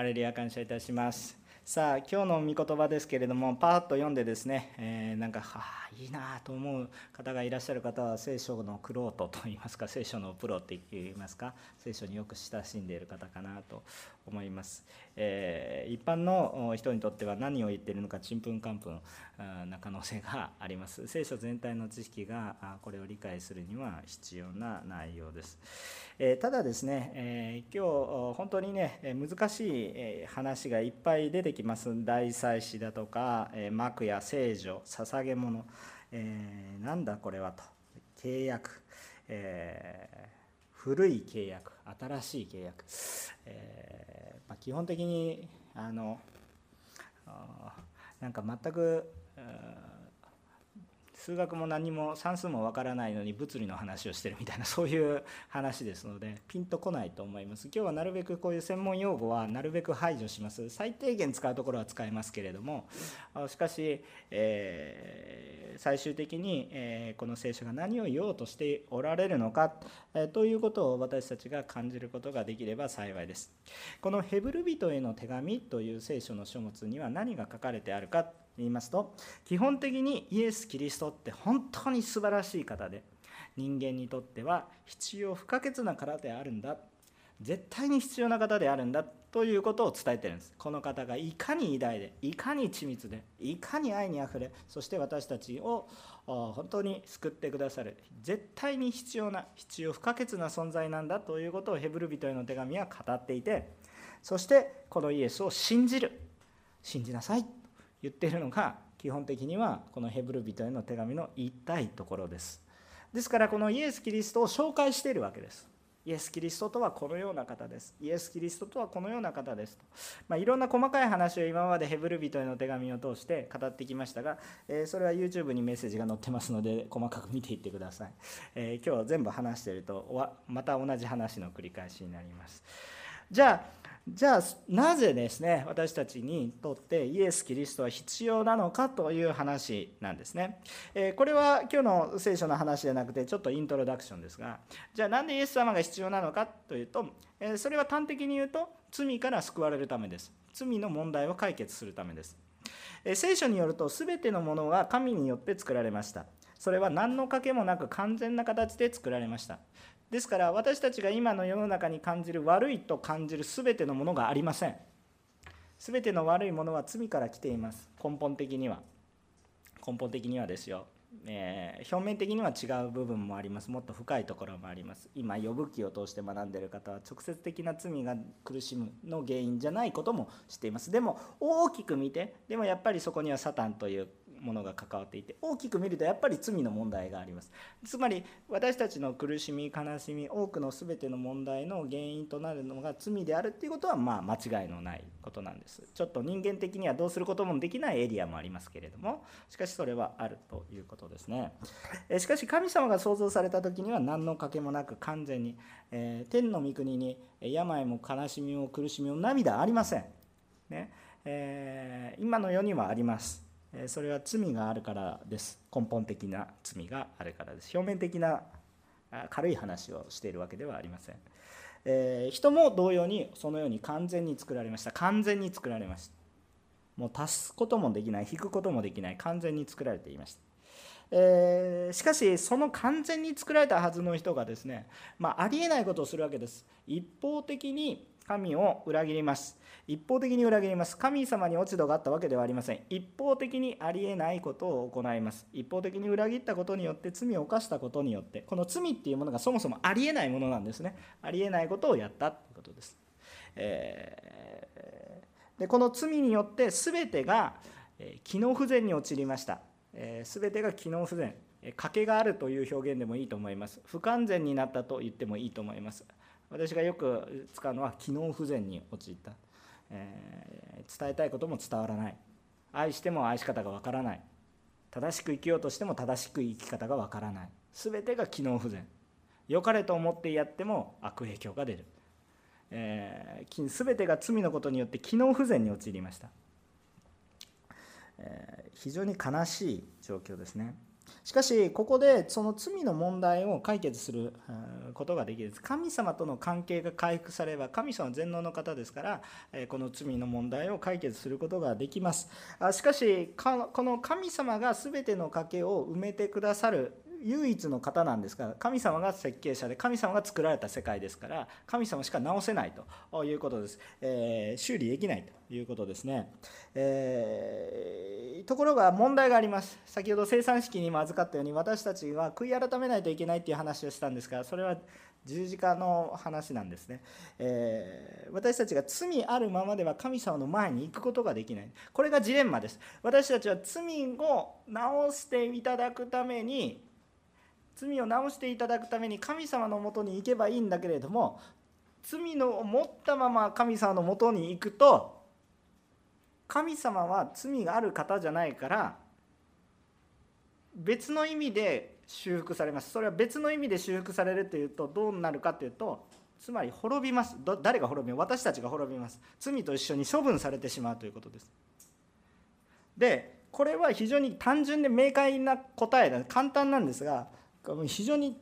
ハレルヤ感謝いたします。さあ今日の御言葉ですけれどもパーッと読んでですね、えー、なんかはあいいなと思う方がいらっしゃる方は聖書のクロートといいますか聖書のプロって言いますか聖書によく親しんでいる方かなと思います、えー、一般の人にとっては何を言っているのかちんぷんかんぷんな可能性があります。聖書全体の知識がこれを理解するには必要な内容です、えー、ただですね、え今日本当にね難しい話がいっぱい出てきます。大祭司だとか幕や聖女捧げ物。えー、なんだこれはと。契約、えー、古い契約。新しい契約、え、基本的にあのなんか全く数学も何も算数もわからないのに物理の話をしてるみたいな そういう話ですのでピンとこないと思います。今日はなるべくこういう専門用語はなるべく排除します。最低限使うところは使えますけれどもしかし、えー、最終的に、えー、この聖書が何を言おうとしておられるのか、えー、ということを私たちが感じることができれば幸いです。このヘブル人への手紙という聖書の書物には何が書かれてあるか言いますと基本的にイエス・キリストって本当に素晴らしい方で人間にとっては必要不可欠な方であるんだ絶対に必要な方であるんだということを伝えてるんです。この方がいかに偉大でいかに緻密でいかに愛にあふれそして私たちを本当に救ってくださる絶対に必要な必要不可欠な存在なんだということをヘブル人への手紙は語っていてそしてこのイエスを信じる。信じなさい。言っているのが基本的にはこのヘブル人への手紙の言いたいところです。ですからこのイエス・キリストを紹介しているわけです。イエス・キリストとはこのような方です。イエス・キリストとはこのような方です。と、まあ、いろんな細かい話を今までヘブル人への手紙を通して語ってきましたが、えー、それは YouTube にメッセージが載ってますので細かく見ていってください、えー、今日全部話しているとまた同じ話の繰り返しになります。じゃあじゃあなぜですね私たちにとってイエス・キリストは必要なのかという話なんですね。えこれは今日の聖書の話じゃなくてちょっとイントロダクションですがじゃあなんでイエス様が必要なのかというと、えそれは端的に言うと罪から救われるためです。罪の問題を解決するためです。え聖書によると全てのものは神によって作られました。それは何の賭けもなく完全な形で作られました。ですから私たちが今の世の中に感じる悪いと感じる全てのものがありません。全ての悪いものは罪から来ています。根本的には。根本的にはですよ、えー、表面的には違う部分もあります。もっと深いところもあります。今呼ぶ記を通して学んでいる方は直接的な罪が苦しむの原因じゃないことも知っています。でも大きく見てでもやっぱりそこにはサタンというものが関わっていて大きく見るとやっぱり罪の問題があります。つまり私たちの苦しみ悲しみ多くの全ての問題の原因となるのが罪であるっていうことはまあ間違いのないことなんです。ちょっと人間的にはどうすることもできないエリアもありますけれどもしかしそれはあるということですね。しかし神様が創造された時には何の賭けもなく完全に、えー、天の御国に病も悲しみも苦しみも涙ありません。ね。えー、今の世にはあります。それは罪があるからです。根本的な罪があるからです。表面的な軽い話をしているわけではありません、えー、人も同様にそのように完全に作られました。完全に作られました。もう足すこともできない引くこともできない。完全に作られていました。えー、しかしその完全に作られたはずの人がですね、まあ、ありえないことをするわけです。一方的に神を裏切ります。一方的に裏切ります。神様に落ち度があったわけではありません。一方的にありえないことを行います。一方的に裏切ったことによって罪を犯したことによってこの罪っていうものがそもそもありえないものなんですね。ありえないことをやったということです、えー、でこの罪によって全てが機能不全に陥りました。え全てが機能不全。賭けがあるという表現でもいいと思います。不完全になったと言ってもいいと思います。私がよく使うのは機能不全に陥った、えー、伝えたいことも伝わらない。愛しても愛し方がわからない。正しく生きようとしても正しく生き方がわからない。全てが機能不全。良かれと思ってやっても悪影響が出る、えー、全てが罪のことによって機能不全に陥りました、えー、非常に悲しい状況ですね。しかしここでその罪の問題を解決することができる神様との関係が回復されれば神様は全能の方ですからこの罪の問題を解決することができます。しかしこの神様が全ての賭けを埋めてくださる唯一の方なんですが神様が設計者で神様が作られた世界ですから神様しか直せないということです、えー、修理できないということですね、えー、ところが問題があります。先ほど生産式にも預かったように私たちは悔い改めないといけないっていう話をしたんですがそれは十字架の話なんですね、えー、私たちが罪あるままでは神様の前に行くことができない。これがジレンマです。私たちは罪を直していただくために罪を直していただくために神様のもとに行けばいいんだけれども罪の持ったまま神様のもとに行くと神様は罪がある方じゃないから別の意味で修復されます。それは別の意味で修復されるというとどうなるかというとつまり滅びます。誰が滅び私たちが滅びます。罪と一緒に処分されてしまうということです。でこれは非常に単純で明快な答えだ。簡単なんですが非常に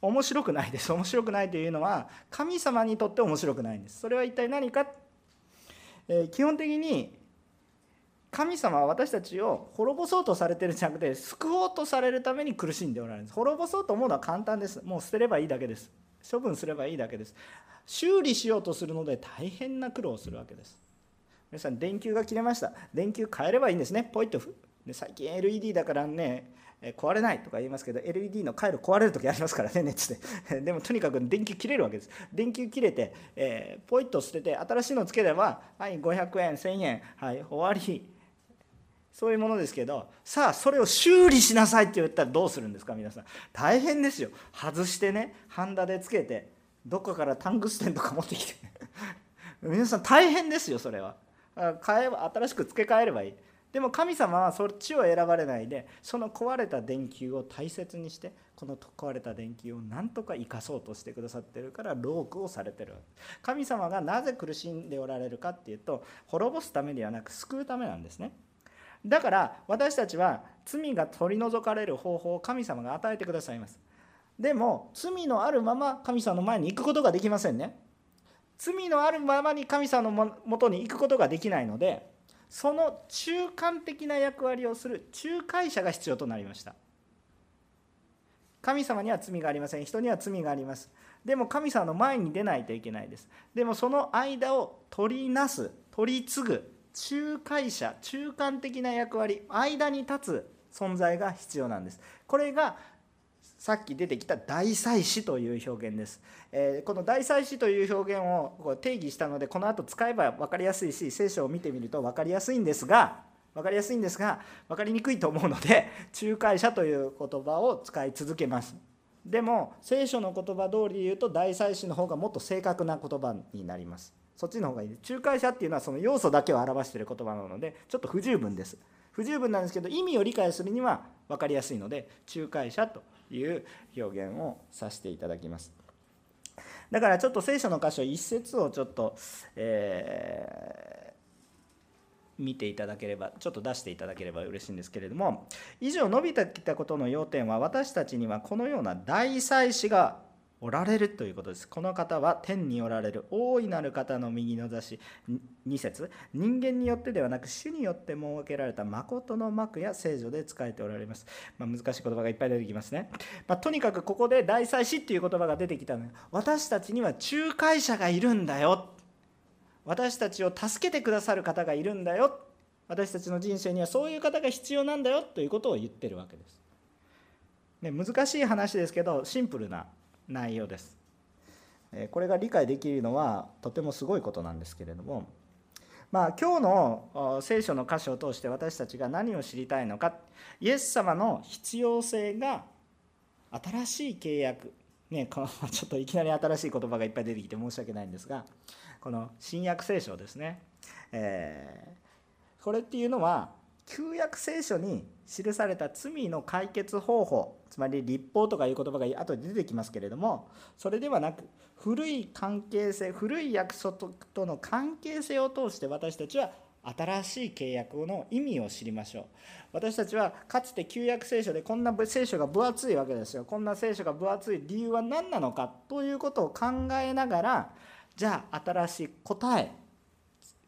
面白くないです。面白くないというのは神様にとって面白くないんです。それは一体何か、えー、基本的に神様は私たちを滅ぼそうとされてるんじゃなくて救おうとされるために苦しんでおられるんです。滅ぼそうと思うのは簡単です。もう捨てればいいだけです。処分すればいいだけです。修理しようとするので大変な苦労をするわけです。皆さん電球が切れました。電球変えればいいんですね。ポイッと。最近 LED だからね壊れないとか言いますけど LED の回路壊れる時ありますからね熱で。でもとにかく電球切れるわけです。電球切れて、えー、ポイッと捨てて新しいのつければはい500円1000円はい終わり。そういうものですけどさあそれを修理しなさいって言ったらどうするんですか皆さん。大変ですよ。外してねハンダでつけてどっかからタングステンとか持ってきて。皆さん大変ですよそれは。変えば新しく付け替えればいい。でも神様はそっちを選ばれないでその壊れた電球を大切にしてこの壊れた電球を何とか生かそうとしてくださってるからロークをされてる神様がなぜ苦しんでおられるかっていうと滅ぼすためではなく救うためなんですね。だから私たちは罪が取り除かれる方法を神様が与えてくださいます。でも罪のあるまま神様の前に行くことができませんね。罪のあるままに神様のもとに行くことができないのでその中間的な役割をする仲介者が必要となりました。神様には罪がありません。人には罪があります。でも神様の前に出ないといけないです。でもその間を取りなす取り継ぐ仲介者中間的な役割間に立つ存在が必要なんです。これがさっき出てきた大祭司という表現です。えー、この大祭司という表現を定義したのでこの後使えば分かりやすいし聖書を見てみると分かりやすいんですが分かりやすいんですが分かりにくいと思うので仲介者という言葉を使い続けます。でも聖書の言葉通りで言うと大祭司の方がもっと正確な言葉になります。そっちの方がいいです仲介者っていうのはその要素だけを表している言葉なのでちょっと不十分です。不十分なんですけど意味を理解するには分かりやすいので仲介者という表現をさせていただきます。だからちょっと聖書の箇所一節をちょっと、えー、見ていただければちょっと出していただければ嬉しいんですけれども以上伸びてきたことの要点は私たちにはこのような大祭司がおられるということです。この方は天におられる大いなる方の右の座し2節人間によってではなく主によって設けられた誠の幕や聖女で使えておられます。まあ、難しい言葉がいっぱい出てきますね。まあ、とにかくここで大祭司っていう言葉が出てきたの私たちには仲介者がいるんだよ。私たちを助けてくださる方がいるんだよ。私たちの人生にはそういう方が必要なんだよということを言ってるわけです。ね、難しい話ですけどシンプルな内容です。これが理解できるのはとてもすごいことなんですけれども、まあ、今日の聖書の箇所を通して私たちが何を知りたいのかイエス様の必要性が新しい契約、ね、この ちょっといきなり新しい言葉がいっぱい出てきて申し訳ないんですがこの新約聖書ですね、えー、これっていうのは旧約聖書に記された罪の解決方法つまり立法とかいう言葉が後で出てきますけれどもそれではなく古い関係性古い約束との関係性を通して私たちは新しい契約の意味を知りましょう。私たちはかつて旧約聖書でこんな聖書が分厚いわけですよ。こんな聖書が分厚い理由は何なのかということを考えながらじゃあ新しい答え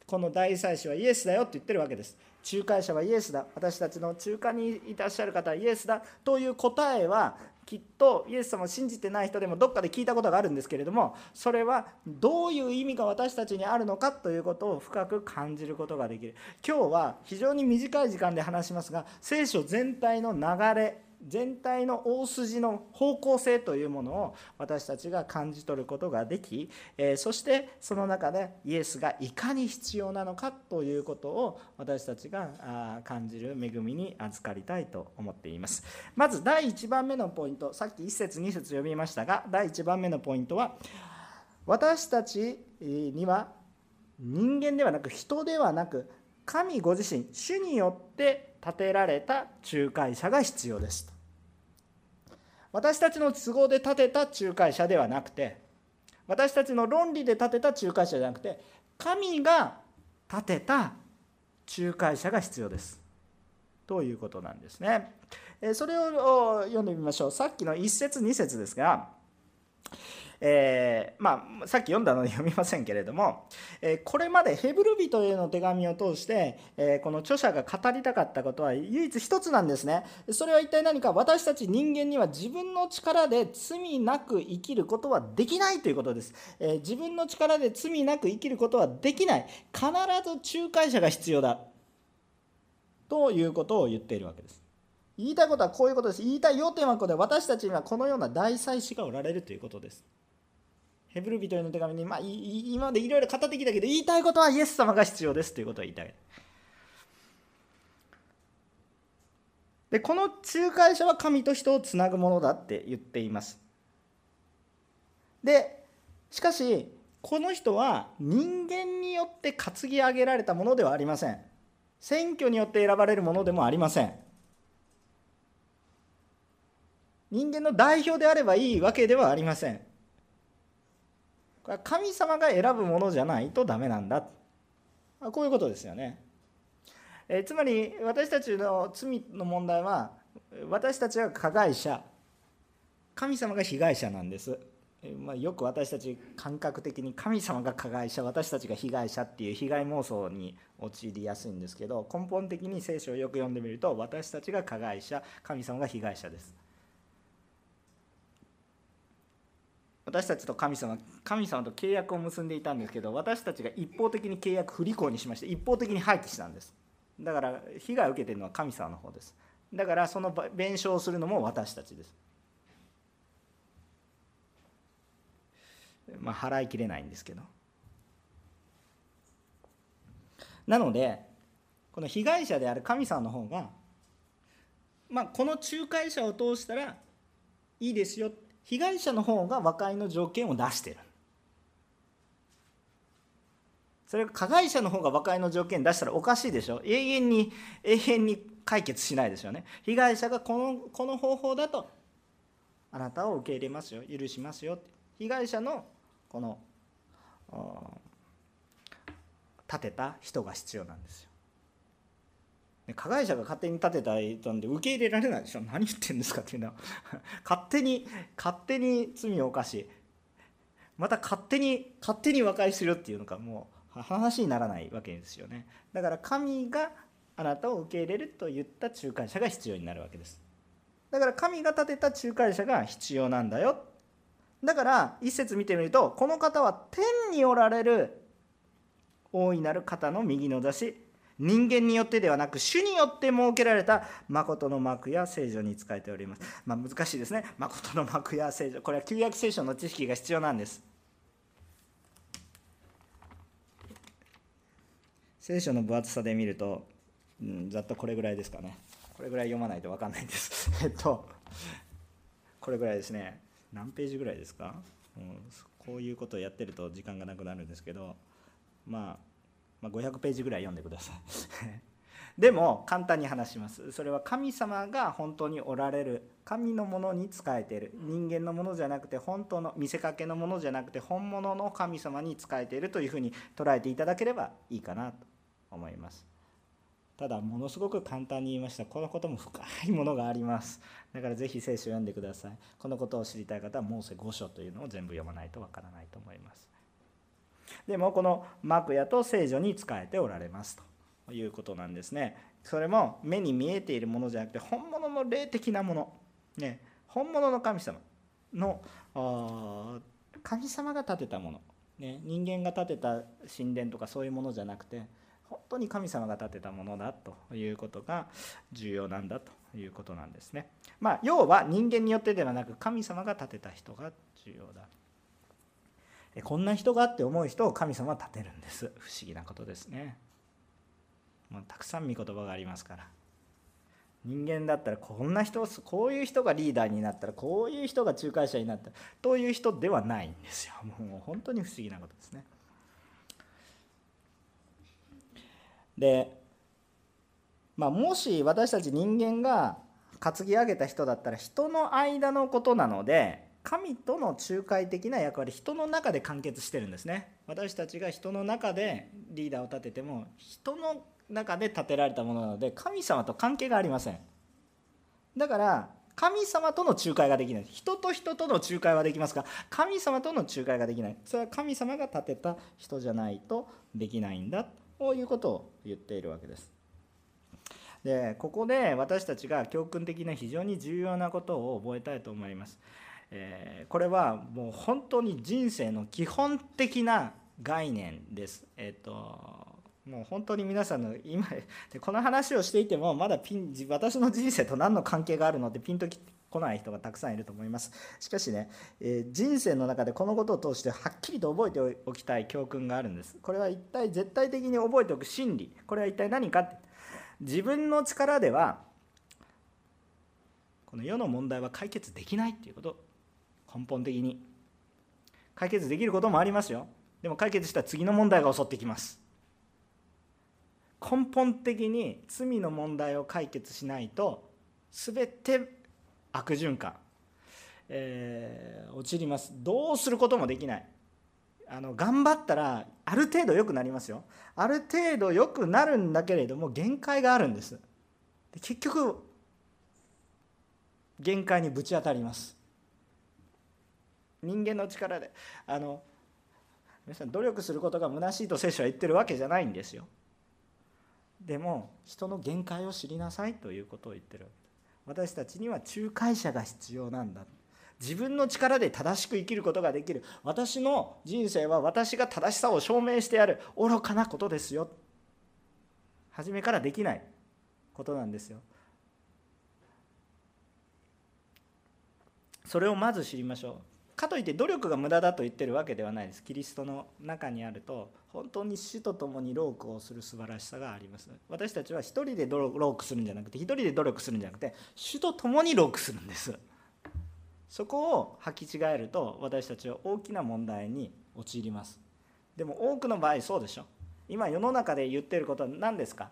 この大祭司はイエスだよって言ってるわけです。仲介者はイエスだ。私たちの中間にいらっしゃる方はイエスだ。という答えはきっとイエス様を信じてない人でもどっかで聞いたことがあるんですけれどもそれはどういう意味が私たちにあるのかということを深く感じることができる。今日は非常に短い時間で話しますが聖書全体の流れ全体の大筋の方向性というものを私たちが感じ取ることができ、えそしてその中でイエスがいかに必要なのかということを私たちが感じる恵みに預かりたいと思っています。まず第1番目のポイントさっき1節2節読みましたが第1番目のポイントは私たちには人間ではなく人ではなく神ご自身主によって建てられた仲介者が必要です私たちの都合で建てた仲介者ではなくて私たちの論理で建てた仲介者じゃなくて神が建てた仲介者が必要です。ということなんですね。それを読んでみましょう。さっきの1節2節ですがえー、まあ、さっき読んだので読みませんけれども、えー、これまでヘブル人への手紙を通して、えー、この著者が語りたかったことは唯一一つなんですね。それは一体何か私たち人間には自分の力で罪なく生きることはできないということです。え自分の力で罪なく生きることはできない。必ず仲介者が必要だ。ということを言っているわけです。言いたいことはこういうことです。言いたい要点はこれで私たちにはこのような大祭司がおられるということです。ヘブル人への手紙に、まあ、今までいろいろ語ってきたけど言いたいことはイエス様が必要ですということを言いたい。でこの仲介者は神と人をつなぐものだって言っています。でしかしこの人は人間によって担ぎ上げられたものではありません。選挙によって選ばれるものでもありません。人間の代表であればいいわけではありません。これは神様が選ぶものじゃないとダメなんだこういうことですよね。えつまり私たちの罪の問題は私たちが加害者神様が被害者なんです。まあ、よく私たち感覚的に神様が加害者私たちが被害者っていう被害妄想に陥りやすいんですけど根本的に聖書をよく読んでみると私たちが加害者神様が被害者です。私たちと神様神様と契約を結んでいたんですけど私たちが一方的に契約不履行にしまして一方的に廃棄したんです。だから被害を受けているのは神様の方です。だからその弁償をするのも私たちです。まあ払いきれないんですけど。なのでこの被害者である神様の方がまあこの仲介者を通したらいいですよ被害者の方が和解の条件を出してる。それが加害者の方が和解の条件出したらおかしいでしょ。永遠に永遠に解決しないですよね。被害者がこのこの方法だとあなたを受け入れますよ許しますよ。被害者のこの立てた人が必要なんですよ。で加害者が勝手に立てた人なんで受け入れられないでしょ。何言ってんですかっていうの。は 勝手に勝手に罪を犯しまた勝手に勝手に和解するっていうのがもう話にならないわけですよね。だから神があなたを受け入れると言った仲介者が必要になるわけです。だから神が立てた仲介者が必要なんだよ。だから一節見てみるとこの方は天におられる大いなる方の右の出し人間によってではなく主によって設けられた誠の幕や聖女に仕えております。まあ、難しいですね。誠の幕や聖女。これは旧約聖書の知識が必要なんです。聖書の分厚さで見ると、うん、ざっとこれぐらいですかね。これぐらい読まないと分かんないんです。えっと、これぐらいですね。何ページぐらいですか、うん、こういうことをやってると時間がなくなるんですけど、まあ、まあ、500ページぐらい読んでください。でも簡単に話します。それは神様が本当におられる神のものに仕えている。人間のものじゃなくて本当の見せかけのものじゃなくて本物の神様に仕えているというふうに捉えていただければいいかなと思います。ただものすごく簡単に言いました。このことも深いものがあります。だからぜひ聖書を読んでください。このことを知りたい方はモーセ5書というのを全部読まないとわからないと思います。でもこの幕屋と聖女に仕えておられますということなんですね。それも目に見えているものじゃなくて本物の霊的なもの、ね、本物の神様。の神様が建てたもの、ね、人間が建てた神殿とかそういうものじゃなくて本当に神様が建てたものだということが重要なんだということなんですね。まあ、要は人間によってではなく神様が建てた人が重要だ。こんな人がって思う人を神様は立てるんです。不思議なことですね。もうたくさん御言葉がありますから。人間だったらこんな人こういう人がリーダーになったらこういう人が仲介者になったらという人ではないんですよ。もう本当に不思議なことですね。でまあもし私たち人間が担ぎ上げた人だったら人の間のことなので神との仲介的な役割人の中で完結してるんですね。私たちが人の中でリーダーを立てても人の中で建てられたものなので神様と関係がありません。だから神様との仲介ができない。人と人との仲介はできますが神様との仲介ができない。それは神様が建てた人じゃないとできないんだということを言っているわけです。でここで私たちが教訓的な非常に重要なことを覚えたいと思います。えこれはもう本当に人生の基本的な概念です。えっ、ともう本当に皆さんの今 でこの話をしていてもまだピン私の人生と何の関係があるのってピンと来ない人がたくさんいると思います。しかしね、えー、人生の中でこのことを通してはっきりと覚えておきたい教訓があるんです。これは一体絶対的に覚えておく真理。これは一体何かって。自分の力ではこの世の問題は解決できないっていうこと。根本的に。解決できることもありますよ。でも解決したら次の問題が襲ってきます。根本的に罪の問題を解決しないと全て悪循環、えー、陥ります。どうすることもできない。あの頑張ったらある程度良くなりますよ。ある程度良くなるんだけれども限界があるんです。で結局限界にぶち当たります。人間の力であの皆さん努力することが虚しいと聖書は言ってるわけじゃないんですよ。でも人の限界を知りなさいということを言ってる私たちには仲介者が必要なんだ。自分の力で正しく生きることができる。私の人生は私が正しさを証明してやる。愚かなことですよ。初めからできないことなんですよ。それをまず知りましょう。かといって努力が無駄だと言ってるわけではないです。キリストの中にあると本当に死と共にロークをする素晴らしさがあります。私たちは一人でロークするんじゃなくて一人で努力するんじゃなくて主と共にロークするんです。そこを履き違えると私たちは大きな問題に陥ります。でも多くの場合そうでしょ。今世の中で言ってることは何ですか？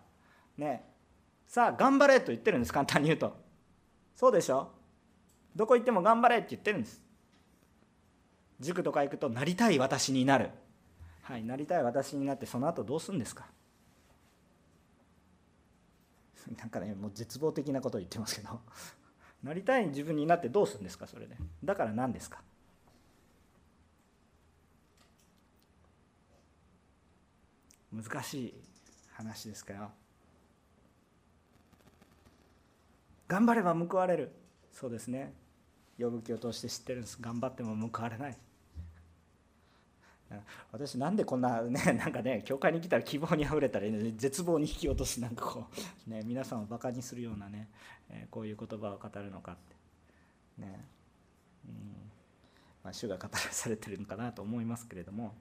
ね。さあ頑張れと言ってるんです。簡単に言うと。そうでしょ。どこ行っても頑張れって言ってるんです。塾とか行くとなりたい私になる。はいなりたい私になってその後どうするんですか？なんかねもう絶望的なことを言ってますけど。なりたい自分になってどうするんですか？それで。だから何ですか？難しい話ですから頑張れば報われる。そうですね。呼ぶ気を通して知ってるんです。頑張っても報われない。私なんでこんなね なんかね教会に来たら希望にあふれたら、ね、絶望に引き落とすなんかこう、ね、皆さんをバカにするようなね、え、こういう言葉を語るのかって。ね。うん。まあ、主が語らされてるのかなと思いますけれども。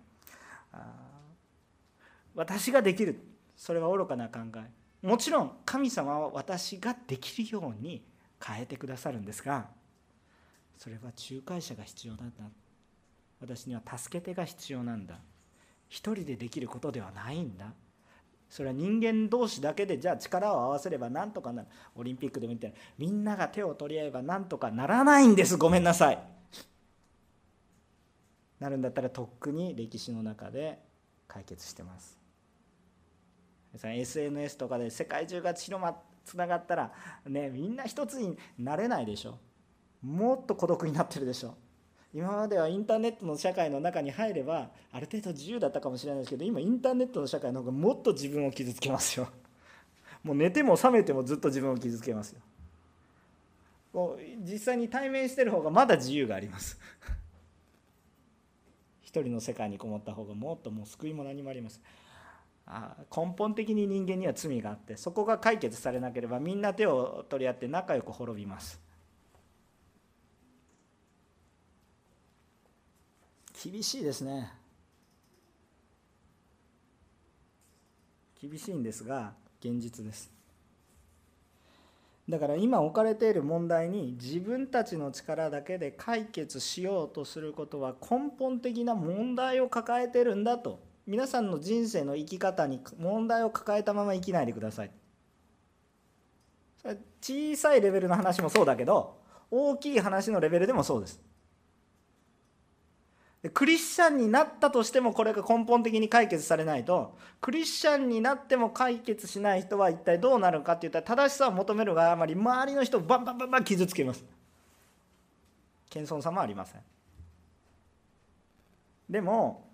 私ができる。それは愚かな考え。もちろん神様は私ができるように変えてくださるんですがそれは仲介者が必要なんだ。私には助け手が必要なんだ。一人でできることではないんだ。それは人間同士だけでじゃあ力を合わせればなんとかなる。オリンピックでも言ったらみんなが手を取り合えばなんとかならないんです。ごめんなさい。なるんだったらとっくに歴史の中で解決してます。SNS とかで世界中が広まつながったらねみんな一つになれないでしょ。もっと孤独になってるでしょ。今まではインターネットの社会の中に入ればある程度自由だったかもしれないですけど今インターネットの社会の方がもっと自分を傷つけますよ。もう寝ても覚めてもずっと自分を傷つけますよ。こう実際に対面してる方がまだ自由があります。一人の世界にこもった方がもっともう救いも何もありますあ根本的に人間には罪があってそこが解決されなければみんな手を取り合って仲良く滅びます。厳しいですね。厳しいんですが現実です。だから今置かれている問題に自分たちの力だけで解決しようとすることは根本的な問題を抱えてるんだと皆さんの人生の生き方に問題を抱えたまま生きないでください。小さいレベルの話もそうだけど大きい話のレベルでもそうです。クリスチャンになったとしてもこれが根本的に解決されないとクリスチャンになっても解決しない人は一体どうなるかっていったら正しさを求めるがあまり周りの人をバンバンバンバン傷つけます。謙遜さもありません。でも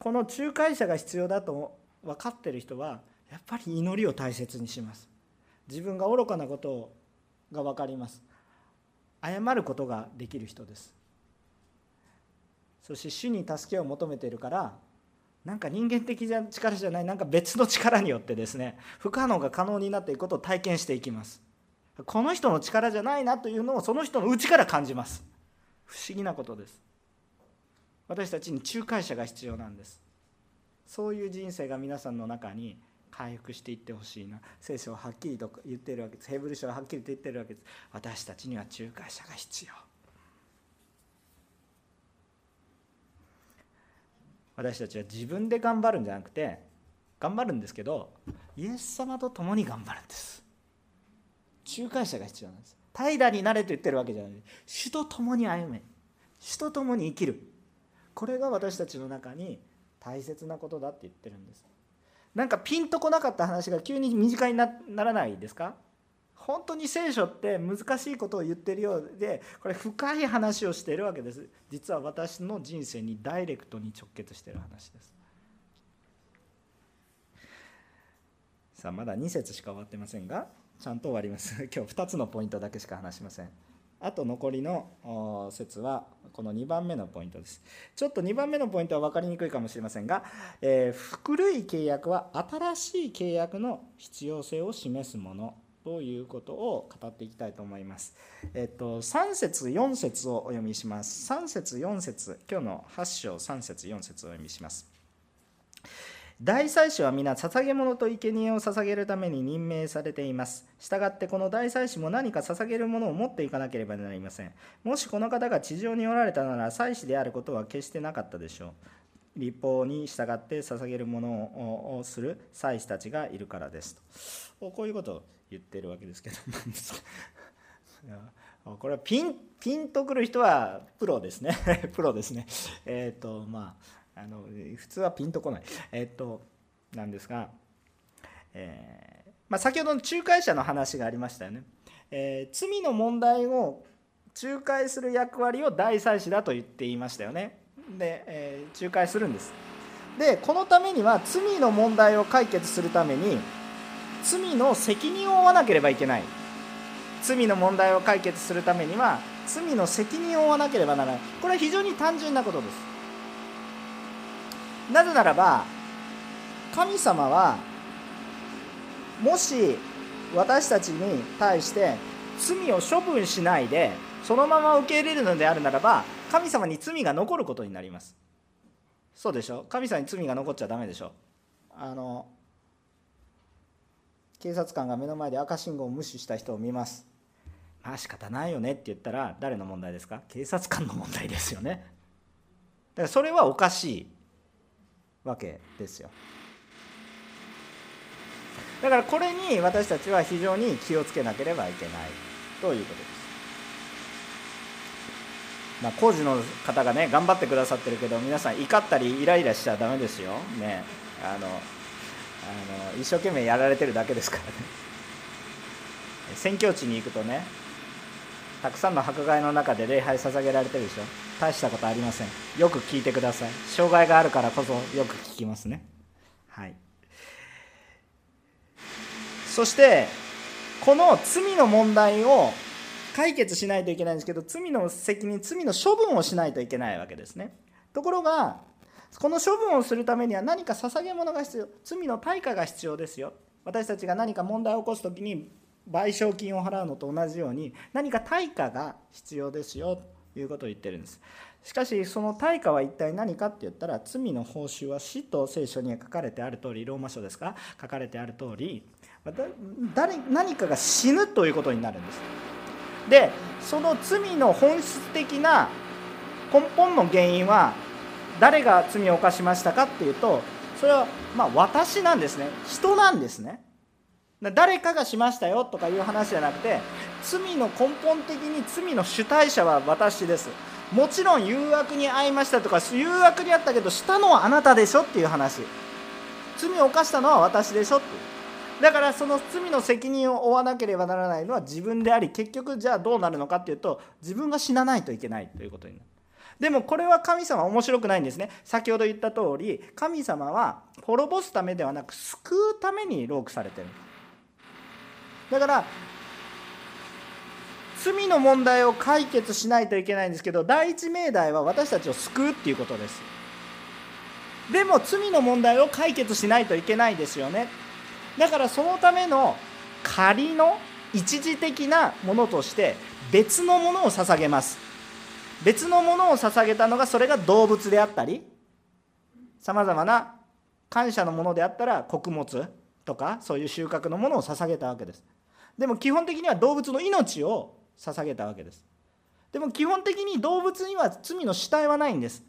この仲介者が必要だと分かってる人はやっぱり祈りを大切にします。自分が愚かなことが分かります。謝ることができる人です。そして主に助けを求めているからなんか人間的な力じゃないなんか別の力によってですね不可能が可能になっていくことを体験していきます。この人の力じゃないなというのをその人の内から感じます。不思議なことです。私たちに仲介者が必要なんです。そういう人生が皆さんの中に回復していってほしいな。聖書ははっきりと言っているわけです。ヘブル書ははっきりと言っているわけです。私たちには仲介者が必要。私たちは自分で頑張るんじゃなくて頑張るんですけどイエス様と共に頑張るんです。仲介者が必要なんです。平らになれと言ってるわけじゃない。主と共に歩め。主と共に生きる。これが私たちの中に大切なことだって言ってるんです。なんかピンとこなかった話が急に身近にならないですか？本当に聖書って難しいことを言ってるようでこれ深い話をしているわけです。実は私の人生にダイレクトに直結している話です。さあまだ2節しか終わってませんがちゃんと終わります。今日2つのポイントだけしか話しません。あと残りの説はこの2番目のポイントです。ちょっと2番目のポイントは分かりにくいかもしれませんが、えー、古い契約は新しい契約の必要性を示すもの。ということを語っていきたいと思います。えっと、3節4節をお読みします。3節4節今日の8章3節4節をお読みします。大祭司は皆捧げ物と生贄を捧げるために任命されています。したがってこの大祭司も何か捧げるものを持っていかなければなりません。もしこの方が地上におられたなら祭司であることは決してなかったでしょう。立法に従って捧げるものをする祭司たちがいるからですと。こういうことを言ってるわけですけど これはピンピンとくる人はプロですね。プロですね。えっ、ー、とまああの普通はピンとこない。えっ、ー、となんですが、えー、まあ、先ほどの仲介者の話がありましたよね、え罪の問題を仲介する役割を大祭司だと言っていましたよね。で、え仲介するんです。でこのためには罪の問題を解決するために罪の責任を負わなければいけない。罪の問題を解決するためには罪の責任を負わなければならない。これは非常に単純なことです。なぜならば神様はもし私たちに対して罪を処分しないでそのまま受け入れるのであるならば神様に罪が残ることになります。そうでしょ？神様に罪が残っちゃダメでしょ？あの警察官が目の前で赤信号を無視した人を見ます。まあ仕方ないよねって言ったら誰の問題ですか？警察官の問題ですよね。だからそれはおかしいわけですよ。だからこれに私たちは非常に気をつけなければいけないということです。まあ、工事の方がね頑張ってくださってるけど皆さん怒ったりイライラしちゃダメですよ。ね。あのあの一生懸命やられてるだけですからね。宣教地に行くとねたくさんの迫害の中で礼拝捧げられてるでしょ。大したことありません。よく聞いてください。障害があるからこそよく聞きますね。はい。そしてこの罪の問題を解決しないといけないんですけど罪の責任罪の処分をしないといけないわけですね。ところがこの処分をするためには何か捧げ物が必要。罪の対価が必要ですよ。私たちが何か問題を起こす時に賠償金を払うのと同じように何か対価が必要ですよ。ということを言ってるんです。しかしその対価は一体何かって言ったら罪の報酬は死と聖書に書かれてある通りローマ書ですか？書かれてある通り誰何かが死ぬということになるんです。でその罪の本質的な根本の原因は誰が罪を犯しましたかっていうとそれはまあ私なんですね。人なんですね。誰かがしましたよとかいう話じゃなくて罪の根本的に罪の主体者は私です。もちろん誘惑に遭いましたとか誘惑にあったけどしたのはあなたでしょっていう話。罪を犯したのは私でしょってだからその罪の責任を負わなければならないのは自分であり結局じゃあどうなるのかっていうと自分が死なないといけないということになる。でもこれは神様は面白くないんですね。先ほど言った通り神様は滅ぼすためではなく救うためにロークされてる。だから罪の問題を解決しないといけないんですけど第一命題は私たちを救うっていうことです。でも罪の問題を解決しないといけないですよね。だからそのための仮の一時的なものとして別のものを捧げます。別のものを捧げたのがそれが動物であったりさまざまな感謝のものであったら穀物とかそういう収穫のものを捧げたわけです。でも基本的には動物の命を捧げたわけです。でも基本的に動物には罪の主体はないんです。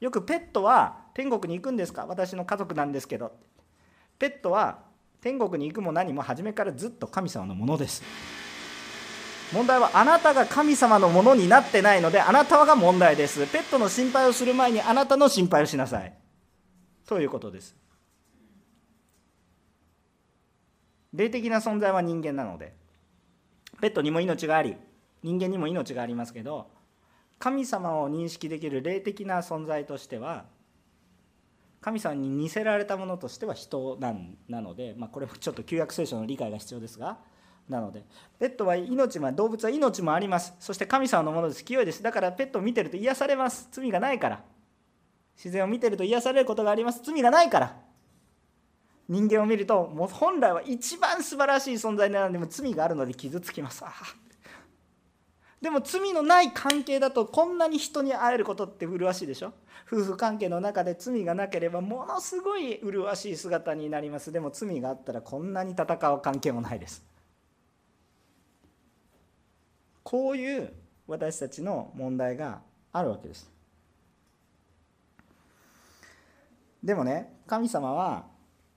よくペットは天国に行くんですか？私の家族なんですけどペットは天国に行くも何も初めからずっと神様のものです。問題はあなたが神様のものになってないのであなたはが問題です。ペットの心配をする前にあなたの心配をしなさい。ということです。霊的な存在は人間なのでペットにも命があり人間にも命がありますけど神様を認識できる霊的な存在としては神様に似せられたものとしては人なんなので、まあ、これもちょっと旧約聖書の理解が必要ですがなのでペットは命も動物は命もあります。そして神様のものです。清いです。だからペットを見てると癒されます。罪がないから。自然を見てると癒されることがあります。罪がないから。人間を見るともう本来は一番素晴らしい存在なのでも罪があるので傷つきます。あでも罪のない関係だとこんなに人に会えることって麗しいでしょ？夫婦関係の中で罪がなければものすごい麗しい姿になります。でも罪があったらこんなに戦う関係もないです。こういう私たちの問題があるわけです。でもね神様は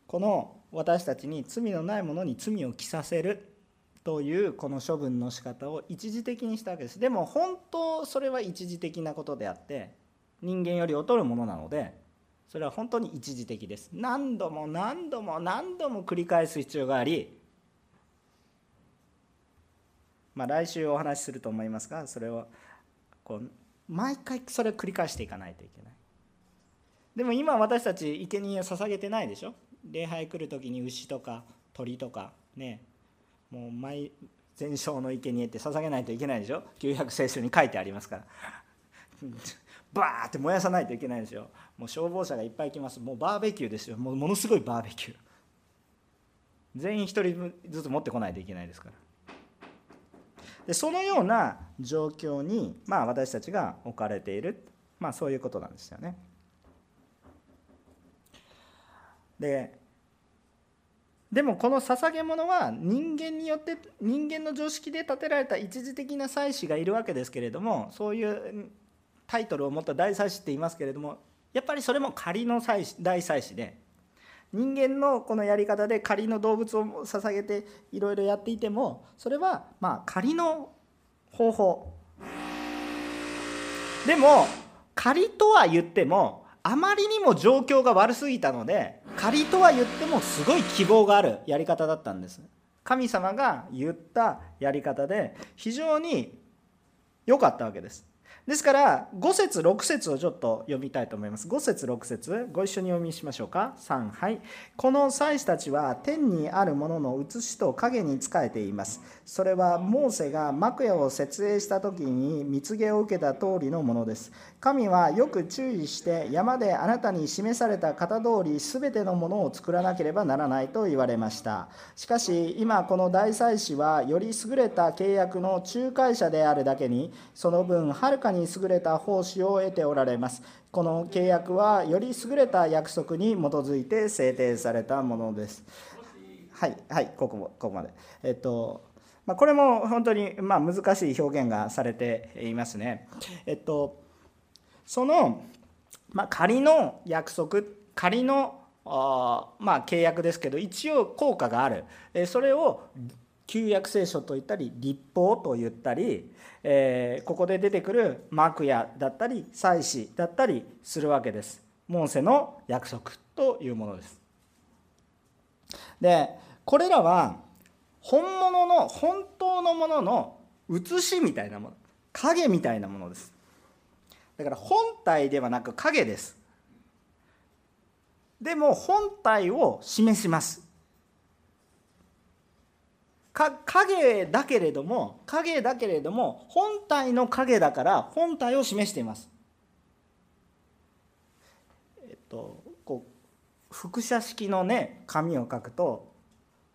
この私たちに罪のないものに罪を着させる。というこの処分の仕方を一時的にしたわけです。でも本当それは一時的なことであって人間より劣るものなのでそれは本当に一時的です。何度も何度も何度も繰り返す必要がありまあ来週お話しすると思いますがそれをこう毎回それを繰り返していかないといけない。でも今私たち生贄を捧げてないでしょ？礼拝来る時に牛とか鳥とかね。もう毎全焼の生贄って捧げないといけないでしょ？旧約聖書に書いてありますから。バーって燃やさないといけないですよもう消防車がいっぱい来ます。もうバーベキューですよ。もうものすごいバーベキュー。全員1人ずつ持ってこないといけないですから。でそのような状況に、まあ、私たちが置かれている、まあ、そういうことなんですよね。ででもこの捧げ物は人間によって人間の常識で建てられた一時的な祭司がいるわけですけれどもそういうタイトルを持った大祭司って言いますけれどもやっぱりそれも仮の祭司大祭司で人間のこのやり方で仮の動物を捧げていろいろやっていてもそれはまあ仮の方法。でも仮とは言ってもあまりにも状況が悪すぎたので仮とは言ってもすごい希望があるやり方だったんです。神様が言ったやり方で非常に良かったわけです。ですから5節6節をちょっと読みたいと思います。5節6節ご一緒に読みしましょうか。3はい。この祭司たちは天にあるものの写しと影に仕えています。それはモーセが幕屋を設営した時に蜜毛を受けた通りのものです。神はよく注意して山であなたに示された型通り全てのものを作らなければならないと言われました。しかし今この大祭司はより優れた契約の仲介者であるだけにその分はるかに優れた奉仕を得ておられます。この契約はより優れた約束に基づいて制定されたものです。はいはいここもここまで。えっとまあ、これも本当にまあ難しい表現がされていますね。えっと、その、まあ、仮の約束仮のあまあ、契約ですけど一応効果がある。えそれを旧約聖書と言ったり立法と言ったり、えー、ここで出てくる幕屋だったり祭祀だったりするわけです。モーセの約束というものです。でこれらは本物の本当のものの写しみたいなもの影みたいなものです。だから本体ではなく影です。でも本体を示します。影だけれども影だけれども本体の影だから本体を示しています。えっとこう複写式のね紙を書くと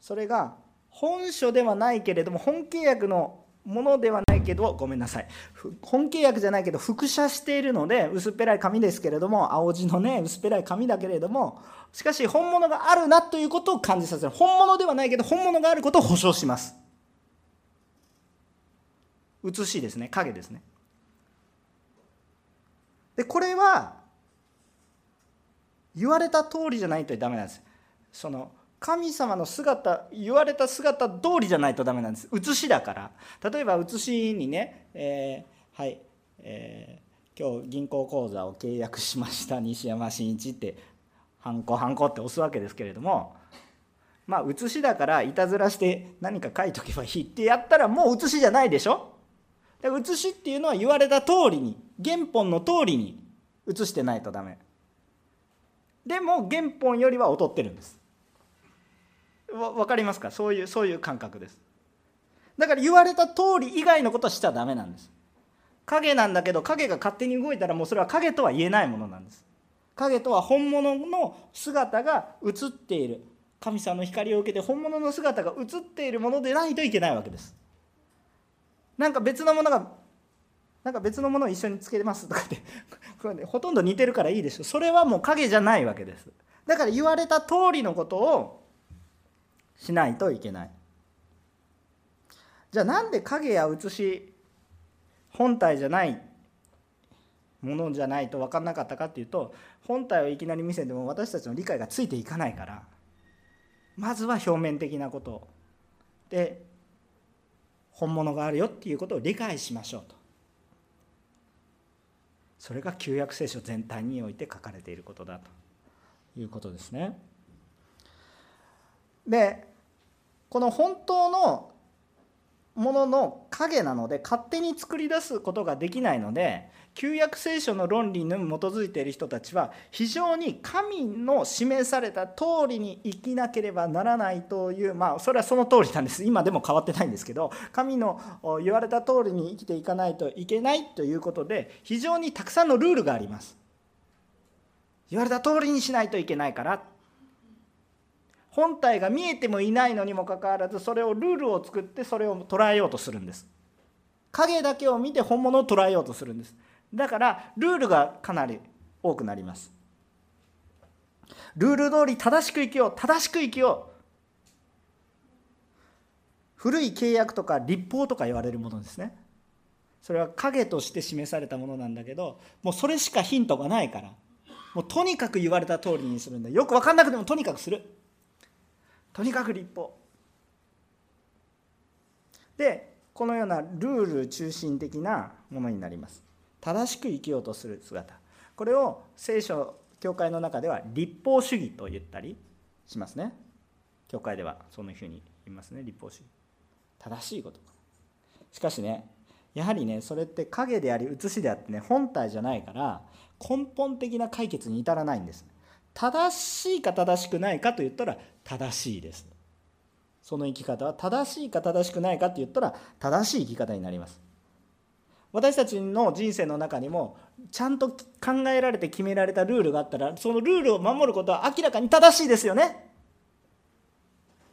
それが本書ではないけれども本契約のものではない。けどごめんなさい。本契約じゃないけど複写しているので薄っぺらい紙ですけれども青字のね薄っぺらい紙だけれどもしかし本物があるなということを感じさせる。本物ではないけど本物があることを保証します。写しですね。影ですね。でこれは言われた通りじゃないとダメなんです。その神様の姿言われた姿通りじゃないとダメなんです。写しだから。例えば写しにね、えー、はい、えー、今日銀行口座を契約しました西山真一ってハンコハンコって押すわけですけれどもまあ写しだからいたずらして何か書いとけばいいってやったらもう写しじゃないでしょ。写しっていうのは言われた通りに原本の通りに写してないとダメ。でも原本よりは劣ってるんです。分かりますか？そういうそういう感覚です。だから言われた通り以外のことはしちゃダメなんです。影なんだけど影が勝手に動いたらもうそれは影とは言えないものなんです。影とは本物の姿が映っている。神様の光を受けて本物の姿が映っているものでないといけないわけです。なんか別のものがなんか別のものを一緒につけますとかってこれ、ね、ほとんど似てるからいいでしょ。それはもう影じゃないわけです。だから言われた通りのことをしないといけない。じゃあなんで影や写し本体じゃないものじゃないと分かんなかったかっていうと本体をいきなり見せても私たちの理解がついていかないからまずは表面的なこと。で本物があるよっていうことを理解しましょうと。それが旧約聖書全体において書かれていることだということですね。でこの本当のものの影なので勝手に作り出すことができないので旧約聖書の論理に基づいている人たちは非常に神の示された通りに生きなければならないというまあそれはその通りなんです。今でも変わってないんですけど神の言われた通りに生きていかないといけないということで非常にたくさんのルールがあります。言われた通りにしないといけないから本体が見えてもいないのにもかかわらずそれをルールを作ってそれを捉えようとするんです。影だけを見て本物を捉えようとするんです。だからルールがかなり多くなります。ルール通り正しく生きよう正しく生きよう。古い契約とか立法とか言われるものですね。それは影として示されたものなんだけどもうそれしかヒントがないから。もうとにかく言われた通りにするんだ。よく分かんなくてもとにかくする。とにかく立法。でこのようなルール中心的なものになります。正しく生きようとする姿。これを聖書教会の中では立法主義と言ったりしますね。教会ではそんなふうに言いますね。立法主義。正しいこと。しかしねやはりねそれって影であり写しであってね本体じゃないから根本的な解決に至らないんです。正しいか正しくないかと言ったら正しいです。その生き方は正しいか正しくないかって言ったら正しい生き方になります。私たちの人生の中にもちゃんと考えられて決められたルールがあったらそのルールを守ることは明らかに正しいですよね。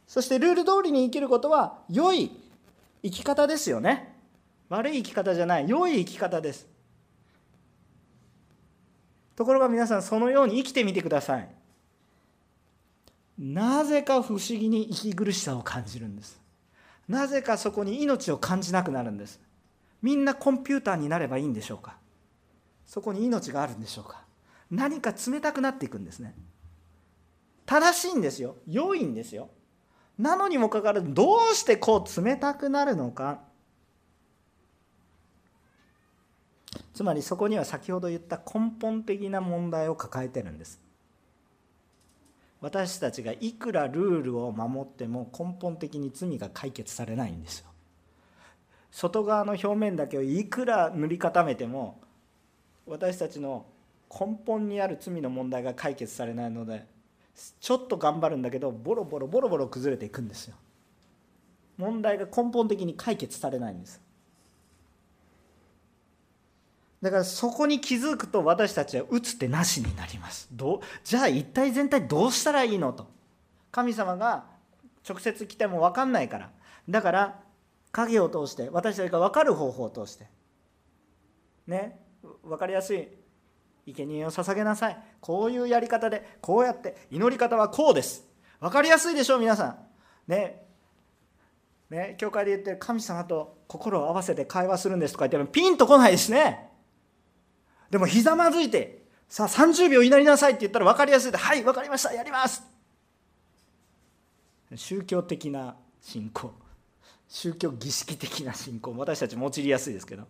そしてルール通りに生きることは良い生き方ですよね。悪い生き方じゃない良い生き方です。ところが皆さんそのように生きてみてください。なぜか不思議に息苦しさを感じるんです。なぜかそこに命を感じなくなるんです。みんなコンピューターになればいいんでしょうか。そこに命があるんでしょうか。何か冷たくなっていくんですね。正しいんですよ。良いんですよ。なのにもかかわらずどうしてこう冷たくなるのか。つまりそこには先ほど言った根本的な問題を抱えてるんです。私たちがいくらルールを守っても根本的に罪が解決されないんですよ。外側の表面だけをいくら塗り固めても私たちの根本にある罪の問題が解決されないのでちょっと頑張るんだけどボロボロボロボロ崩れていくんですよ。問題が根本的に解決されないんです。だからそこに気づくと私たちは打つ手なしになります。どう？じゃあ一体全体どうしたらいいのと。神様が直接来ても分かんないから。だから影を通して私たちが分かる方法を通して。ね？分かりやすい生贄を捧げなさい。こういうやり方でこうやって祈り方はこうです。分かりやすいでしょう皆さん。ね？ね？教会で言って神様と心を合わせて会話するんですとか言ってもピンとこないですね。でもひざまずいてさあ30秒祈りなさいって言ったら分かりやすいではい分かりましたやります。宗教的な信仰。宗教儀式的な信仰。私たち用いやすいですけど。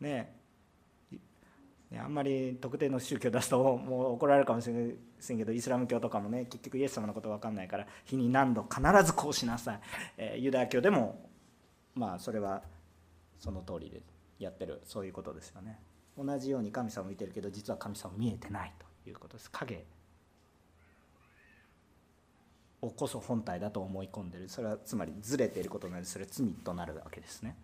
ねあんまり特定の宗教出すともう怒られるかもしれませんけどイスラム教とかもね結局イエス様のこと分かんないから日に何度必ずこうしなさい、えー、ユダヤ教でもまあそれはその通りでやってるそういうことですよね。同じように神様を見てるけど実は神様見えてないということです。影をこそ本体だと思い込んでる。それはつまりずれていることなのでそれは罪となるわけですね。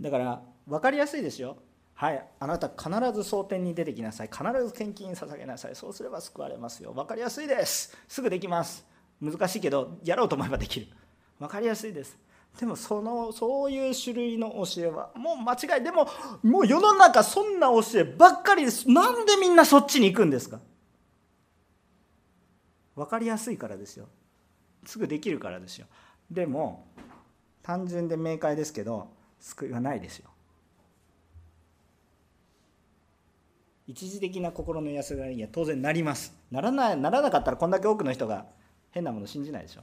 だから分かりやすいですよ。はい。あなた必ず蒼天に出てきなさい。必ず献金捧げなさい。そうすれば救われますよ。分かりやすいです。すぐできます。難しいけどやろうと思えばできる。分かりやすいです。でもそのそういう種類の教えはもう間違いでももう世の中そんな教えばっかりです。なんでみんなそっちに行くんですか？分かりやすいからですよ。すぐできるからですよ。でも単純で明快ですけど救いはないですよ。一時的な心の安らぎには当然なります。ならないならなかったらこんだけ多くの人が変なもの信じないでしょ。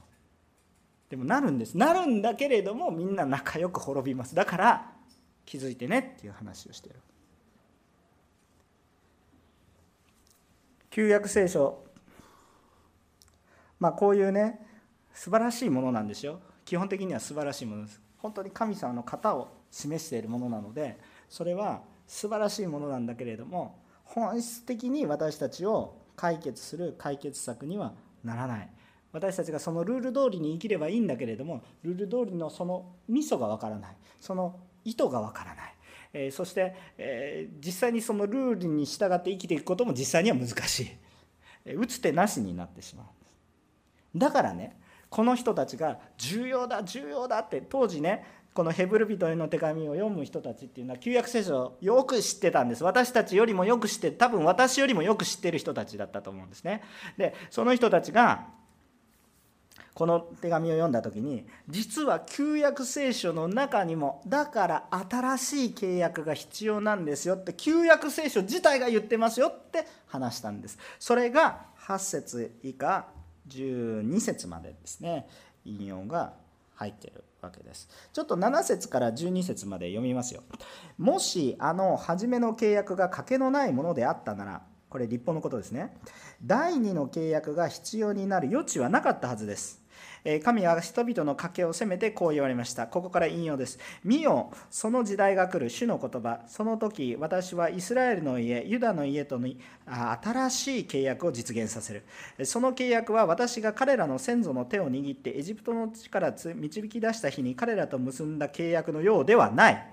でもなるんです。なるんだけれどもみんな仲良く滅びます。だから気づいてねっていう話をしてる。旧約聖書。まあこういうね素晴らしいものなんですよ。基本的には素晴らしいものです。本当に神様の型を示しているものなのでそれは素晴らしいものなんだけれども本質的に私たちを解決する解決策にはならない。私たちがそのルール通りに生きればいいんだけれどもルール通りのそのミソがわからない。その意図がわからない、えー、そして、えー、実際にそのルールに従って生きていくことも実際には難しい、え、打つ手なしになってしまう。んですだからねこの人たちが重要だ重要だって当時ねこのヘブル人への手紙を読む人たちっていうのは旧約聖書をよく知ってたんです。私たちよりもよく知って多分私よりもよく知ってる人たちだったと思うんですね。でその人たちがこの手紙を読んだ時に実は旧約聖書の中にもだから新しい契約が必要なんですよって旧約聖書自体が言ってますよって話したんです。それが8節以下12節までですね引用が入ってるわけです。ちょっと7節から12節まで読みますよ。もしあの初めの契約が賭けのないものであったならこれ立法のことですね。第2の契約が必要になる余地はなかったはずです。神は人々の賭けを責めてこう言われました。ここから引用です。見よ、その時代が来る主の言葉。その時、私はイスラエルの家、ユダの家との新しい契約を実現させる。その契約は私が彼らの先祖の手を握ってエジプトの地から導き出した日に彼らと結んだ契約のようではない。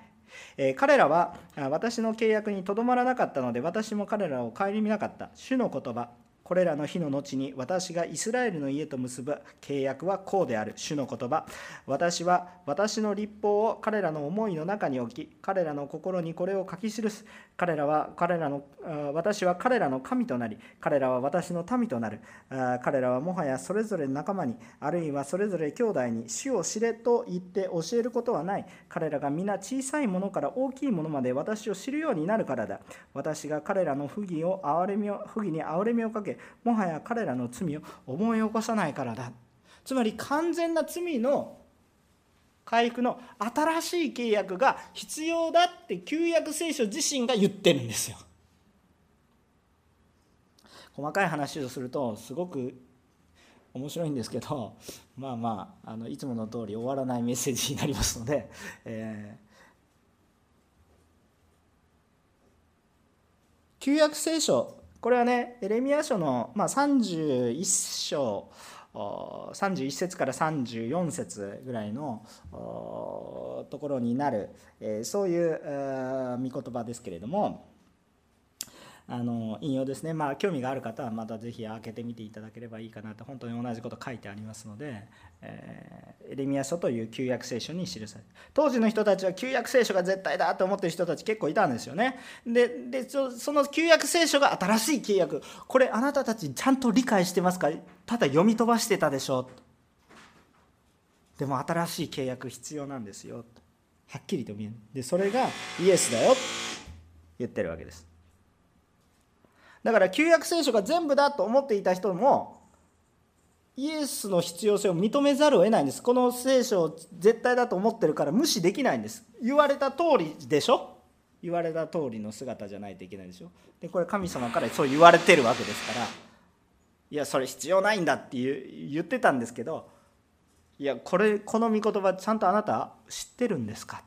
彼らは私の契約にとどまらなかったので私も彼らを顧みなかった主の言葉これらの日の後に私がイスラエルの家と結ぶ契約はこうである。主の言葉。私は私の立法を彼らの思いの中に置き彼らの心にこれを書き記す。彼らは彼らの私は彼らの神となり彼らは私の民となる。彼らはもはやそれぞれ仲間にあるいはそれぞれ兄弟に主を知れと言って教えることはない。彼らが皆小さいものから大きいものまで私を知るようになるからだ。私が彼らの不義を憐れみを不義に憐れみをかけもはや彼らの罪を思い起こさないからだ。つまり完全な罪の回復の新しい契約が必要だって旧約聖書自身が言ってるんですよ。細かい話をするとすごく面白いんですけどまあまああのいつもの通り終わらないメッセージになりますので、えー、旧約聖書これはねエレミア書の、まあ、31章31節から34節ぐらいのところになるそういう御言葉ですけれどもあの引用ですね、まあ、興味がある方はまた是非開けてみていただければいいかなと本当に同じこと書いてありますので、えー、エレミア書という旧約聖書に記され当時の人たちは旧約聖書が絶対だと思ってる人たち結構いたんですよね。ででその旧約聖書が新しい契約。これあなたたちちゃんと理解してますか？ただ読み飛ばしてたでしょ。でも新しい契約必要なんですよ。はっきりと見えるでそれがイエスだよ。言ってるわけです。だから旧約聖書が全部だと思っていた人もイエスの必要性を認めざるを得ないんです。この聖書を絶対だと思ってるから無視できないんです。言われた通りでしょ？言われた通りの姿じゃないといけないでしょ？でこれ神様からそう言われてるわけですから。いやそれ必要ないんだって言ってたんですけど。いやこれこの御言葉ちゃんとあなた知ってるんですか？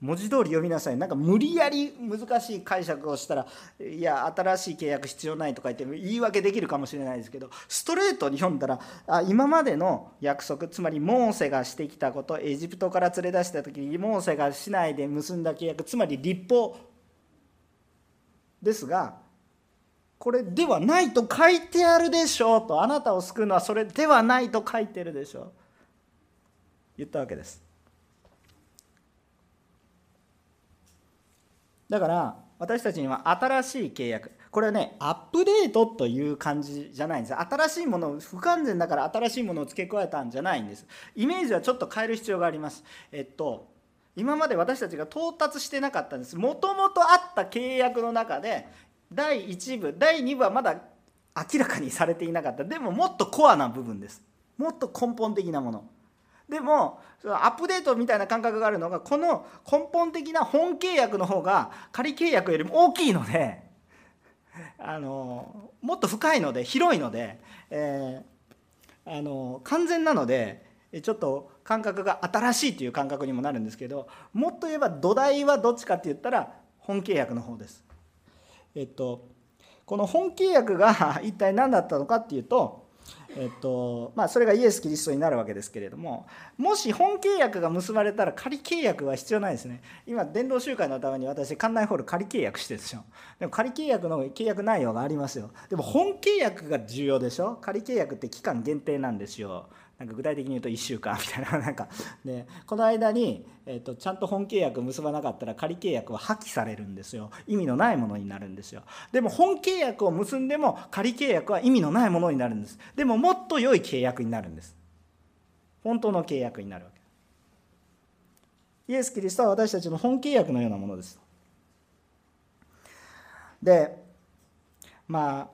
文字通り読みなさいなんか無理やり難しい解釈をしたらいや新しい契約必要ないとか言って言い訳できるかもしれないですけどストレートに読んだらあ今までの約束つまりモーセがしてきたことエジプトから連れ出した時にモーセが市内で結んだ契約つまり立法ですがこれではないと書いてあるでしょうとあなたを救うのはそれではないと書いてるでしょう言ったわけです。だから私たちには新しい契約。これはねアップデートという感じじゃないんです。新しいもの不完全だから新しいものを付け加えたんじゃないんです。イメージはちょっと変える必要があります。えっと今まで私たちが到達してなかったんです。もともとあった契約の中で第1部第2部はまだ明らかにされていなかった。でももっとコアな部分です。もっと根本的なもの。でもアップデートみたいな感覚があるのがこの根本的な本契約の方が仮契約よりも大きいのであのもっと深いので広いので、えー、あの完全なのでちょっと感覚が新しいという感覚にもなるんですけどもっと言えば土台はどっちかって言ったら本契約の方です。えっとこの本契約が一体何だったのかっていうとえっとまあ、それがイエス・キリストになるわけですけれどももし本契約が結ばれたら仮契約は必要ないですね。今伝道集会のために私館内ホール仮契約してるでしょ。でも仮契約の契約内容がありますよ。でも本契約が重要でしょ。仮契約って期間限定なんですよ。なんか具体的に言うと1週間みたいな なんか。でこの間に、えーと、ちゃんと本契約結ばなかったら仮契約は破棄されるんですよ。意味のないものになるんですよ。でも本契約を結んでも仮契約は意味のないものになるんです。でももっと良い契約になるんです。本当の契約になるわけ。イエス・キリストは私たちの本契約のようなものです。でまあ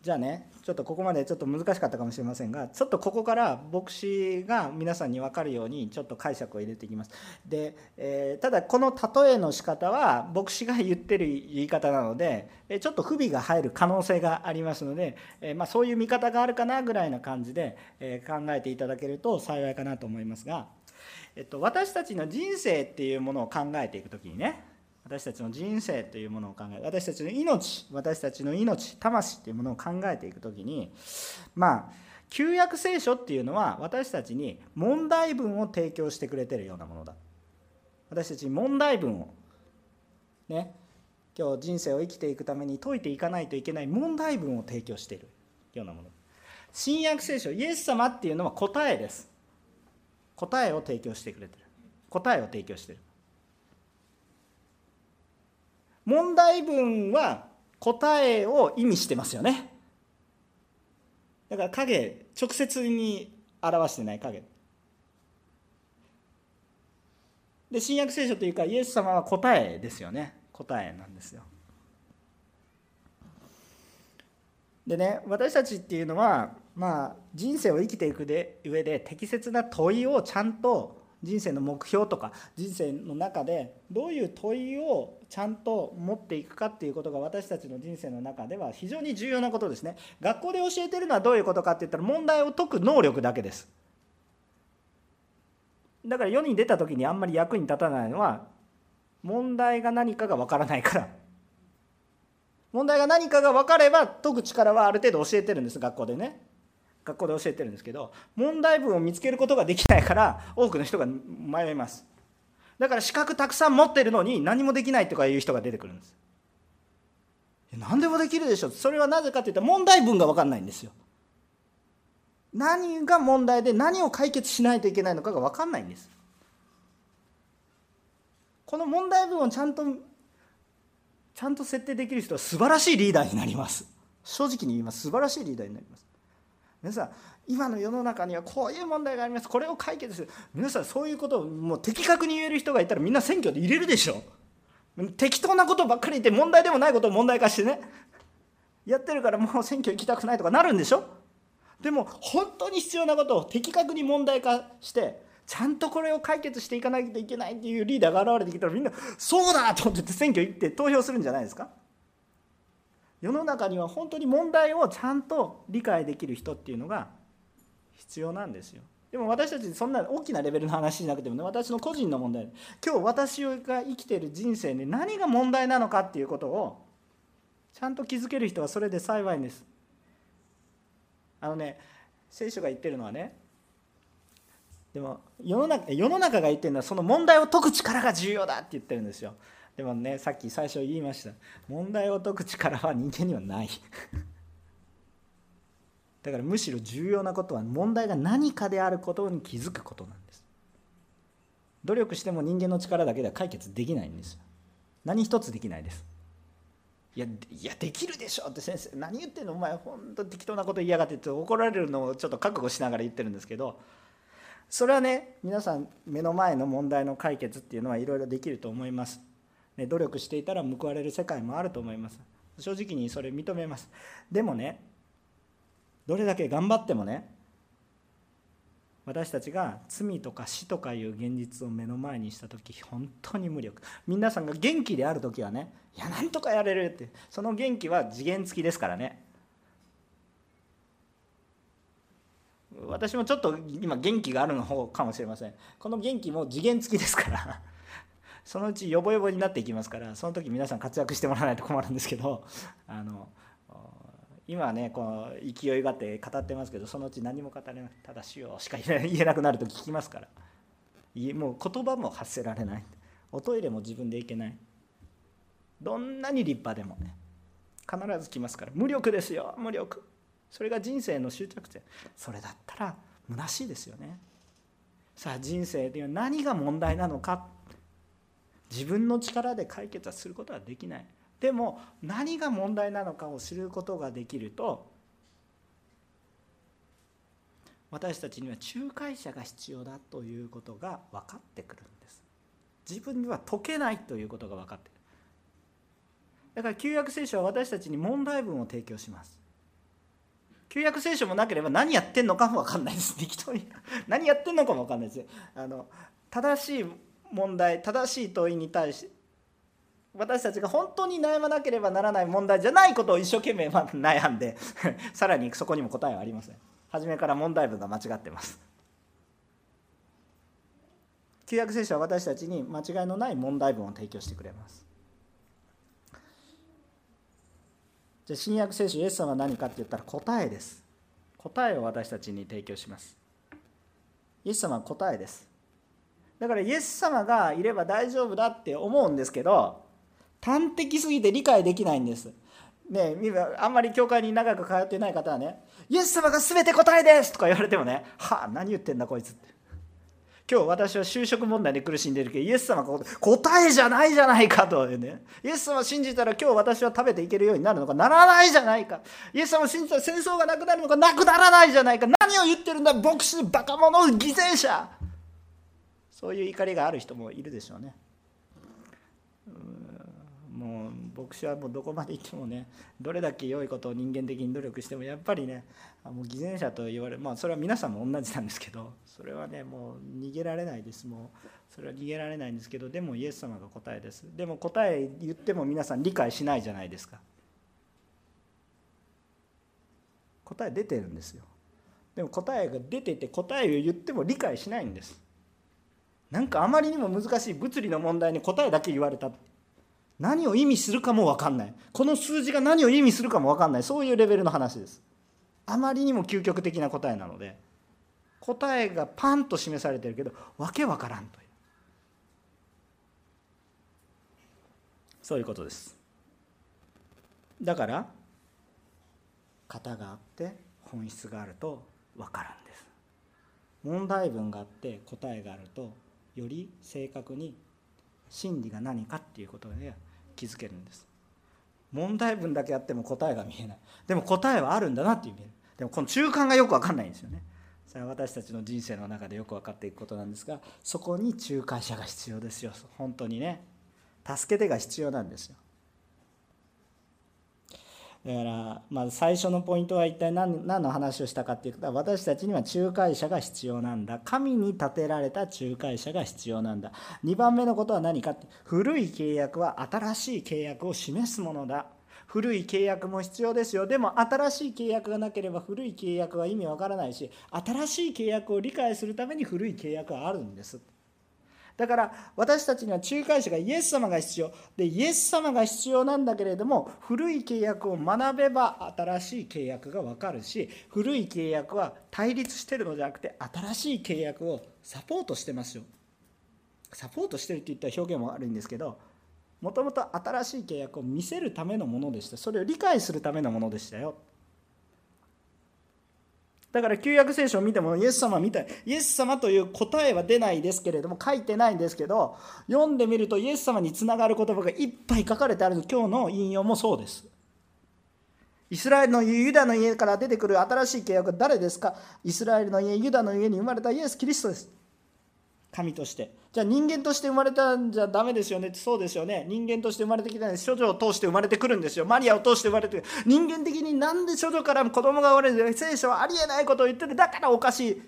じゃあねちょっとここまでちょっと難しかったかもしれませんがちょっとここから牧師が皆さんに分かるようにちょっと解釈を入れていきます。で、えー、ただこの例えの仕方は牧師が言ってる言い方なのでちょっと不備が入る可能性がありますので、えー、まあ、そういう見方があるかなぐらいな感じで、え考えていただけると幸いかなと思いますが、えっと、私たちの人生っていうものを考えていく時にね私たちの人生というものを考え私たちの命私たちの命魂というものを考えていく時にまあ旧約聖書っていうのは私たちに問題文を提供してくれてるようなものだ。私たちに問題文をね今日人生を生きていくために解いていかないといけない問題文を提供しているようなもの。新約聖書イエス様っていうのは答えです。答えを提供してくれてる。答えを提供してる。問題文は答えを意味してますよね。だから影直接に表してない影。で新約聖書というかイエス様は答えですよね。答えなんですよ。でね私たちっていうのはまあ人生を生きていく上で適切な問いをちゃんと人生の目標とか人生の中でどういう問いをちゃんと持っていくかっていうことが私たちの人生の中では非常に重要なことですね。学校で教えてるのはどういうことかって言ったら問題を解く能力だけです。だから世に出た時にあんまり役に立たないのは問題が何かがわからないから。問題が何かが分かれば解く力はある程度教えてるんです学校でね。学校で教えてるんですけど問題文を見つけることができないから多くの人が迷います。だから資格たくさん持ってるのに何もできないとかいう人が出てくるんです。何でもできるでしょ。それはなぜかというと問題文が分かんないんですよ。何が問題で何を解決しないといけないのかが分かんないんです。この問題文をちゃんとちゃんと設定できる人は素晴らしいリーダーになります。正直に言います。素晴らしいリーダーになります。皆さん今の世の中にはこういう問題があります。これを解決する。皆さんそういうことをもう的確に言える人がいたらみんな選挙で入れるでしょ適当なことばっかり言って問題でもないことを問題化してね。やってるからもう選挙行きたくないとかなるんでしょ？でも本当に必要なことを的確に問題化してちゃんとこれを解決していかないといけないっていうリーダーが現れてきたらみんなそうだと思って選挙行って投票するんじゃないですか？世の中には本当に問題をちゃんと理解できる人っていうのが必要なんですよ。でも私たちそんな大きなレベルの話じゃなくてもね私の個人の問題。今日私が生きてる人生で何が問題なのかっていうことをちゃんと気づける人はそれで幸いです。あのね聖書が言ってるのはねでも世の中世の中が言ってるのはその問題を解く力が重要だって言ってるんですよ。でもねさっき最初言いました。問題を解く力は人間にはない。だからむしろ重要なことは問題が何かであることに気づくことなんです。努力しても人間の力だけでは解決できないんです。よ何一つできないです。いやいやできるでしょって先生何言ってんの？お前本当適当なこと言いやがってって怒られるのをちょっと覚悟しながら言ってるんですけどそれはね皆さん目の前の問題の解決っていうのはいろいろできると思います。ね、努力していたら報われる世界もあると思います。正直にそれ認めます。でもねどれだけ頑張ってもね私たちが罪とか死とかいう現実を目の前にした時本当に無力。皆さんが元気である時はねいやなんとかやれるって。その元気は次元付きですからね。私もちょっと今元気があるの方かもしれません。この元気も次元付きですから。そのうちヨボヨボになっていきますからその時皆さん活躍してもらわないと困るんですけど あの今はねこう勢いがあって語ってますけどそのうち何も語れなくただ「主よ」しか言えなくなると聞きますから。もう言葉も発せられない。おトイレも自分で行けない。どんなに立派でもね必ず来ますから。無力ですよ無力。それが人生の終着点。それだったら虚しいですよね。さあ人生では何が問題なのか。自分の力で解決はすることはできない。でも何が問題なのかを知ることができると私たちには仲介者が必要だということが分かってくるんです。自分には解けないということが分かってくる。だから旧約聖書は私たちに問題文を提供します。旧約聖書もなければ何やってんのかも分かんないです。適当に。何やってんのかも分かんないです。あの正しい問題正しい問いに対して私たちが本当に悩まなければならない問題じゃないことを一生懸命悩んで さらにそこにも答えはありません。初めから問題文が間違ってます。旧約聖書は私たちに間違いのない問題文を提供してくれます。じゃあ新約聖書イエス様は何かって言ったら答えです。答えを私たちに提供します。イエス様は答えです。だからイエス様がいれば大丈夫だって思うんですけど端的すぎて理解できないんです。ねあんまり教会に長く通ってない方はね「イエス様が全て答えです!」とか言われてもね「はあ何言ってんだこいつ」って。今日私は就職問題で苦しんでるけどイエス様が答えじゃないじゃないかとね。イエス様を信じたら今日私は食べていけるようになるのかならないじゃないか。イエス様を信じたら戦争がなくなるのかなくならないじゃないか。何を言ってるんだ牧師バカ者犠牲者。そういう怒りがある人もいるでしょうね。もう牧師はもうどこまで行ってもねどれだけ良いことを人間的に努力してもやっぱりねもう偽善者と言われるまあそれは皆さんも同じなんですけどそれはねもう逃げられないです。もうそれは逃げられないんですけどでもイエス様が答えです。でも答え言っても皆さん理解しないじゃないですか。答え出てるんですよ。でも答えが出てて答えを言っても理解しないんです。なんかあまりにも難しい物理の問題に答えだけ言われた。何を意味するかも分かんない。この数字が何を意味するかも分かんない。そういうレベルの話です。あまりにも究極的な答えなので。答えがパンと示されてるけどわけわからんという。そういうことです。だから型があって本質があると分かるんです。問題文があって答えがあるとより正確に真理が何かっていうことで気づけるんです。問題文だけあっても答えが見えない。でも答えはあるんだなっていう見える。でもこの中間がよく分かんないんですよね。それは私たちの人生の中でよく分かっていくことなんですがそこに仲介者が必要ですよ。本当にね。助け手が必要なんですよ。だからまず最初のポイントは一体何何の話をしたかっていうと私たちには仲介者が必要なんだ。神に立てられた仲介者が必要なんだ。2番目のことは何かって古い契約は新しい契約を示すものだ。古い契約も必要ですよ。でも新しい契約がなければ古い契約は意味わからないし新しい契約を理解するために古い契約はあるんです。だから私たちには仲介者がイエス様が必要。でイエス様が必要なんだけれども古い契約を学べば新しい契約が分かるし古い契約は対立してるのじゃなくて新しい契約をサポートしてますよ。サポートしてるって言ったら表現も悪いんですけどもともと新しい契約を見せるためのものでした。それを理解するためのものでしたよ。だから旧約聖書を見てもイエス様みたい。イエス様という答えは出ないですけれども書いてないんですけど読んでみるとイエス様につながる言葉がいっぱい書かれてある今日の引用もそうです。イスラエルの家ユダの家から出てくる新しい契約は誰ですか？イスラエルの家ユダの家に生まれたイエス・キリストです。神として。じゃあ人間として生まれたんじゃダメですよね。ってそうですよね。人間として生まれてきたんです。処女を通して生まれてくるんですよ。マリアを通して生まれてくる。人間的になんで処女から子供が生まれる聖書はありえないことを言ってるだからおかしい。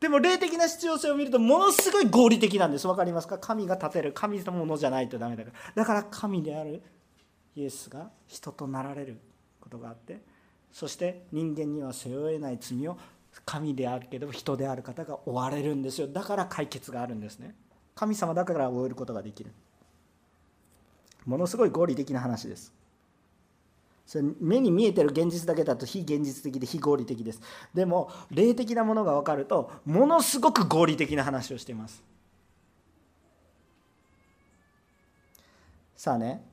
でも霊的な必要性を見るとものすごい合理的なんです。分かりますか？神が立てる。神のものじゃないとダメだから。だから神である。イエスが人となられることがあってそして人間には背負えない罪を神であるけど人である方が追われるんですよ。だから解決があるんですね。神様だから追えることができる。ものすごい合理的な話です。それ目に見えてる現実だけだと非現実的で非合理的です。でも霊的なものが分かるとものすごく合理的な話をしています。さあね。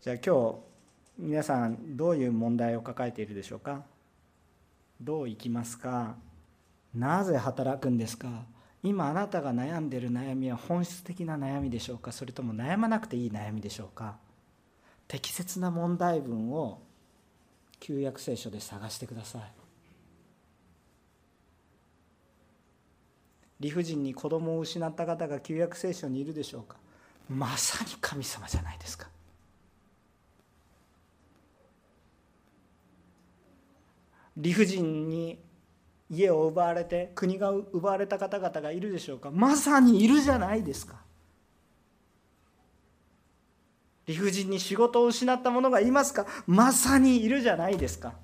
じゃあ今日皆さんどういう問題を抱えているでしょうか？どう生きますか？なぜ働くんですか？今あなたが悩んでいる悩みは本質的な悩みでしょうか？それとも悩まなくていい悩みでしょうか？適切な問題文を旧約聖書で探してください。理不尽に子供を失った方が旧約聖書にいるでしょうか？まさに神様じゃないですか。理不尽に家を奪われて国が奪われた方々がいるでしょうか？まさにいるじゃないですか。理不尽に仕事を失った者がいますか？まさにいるじゃないですか。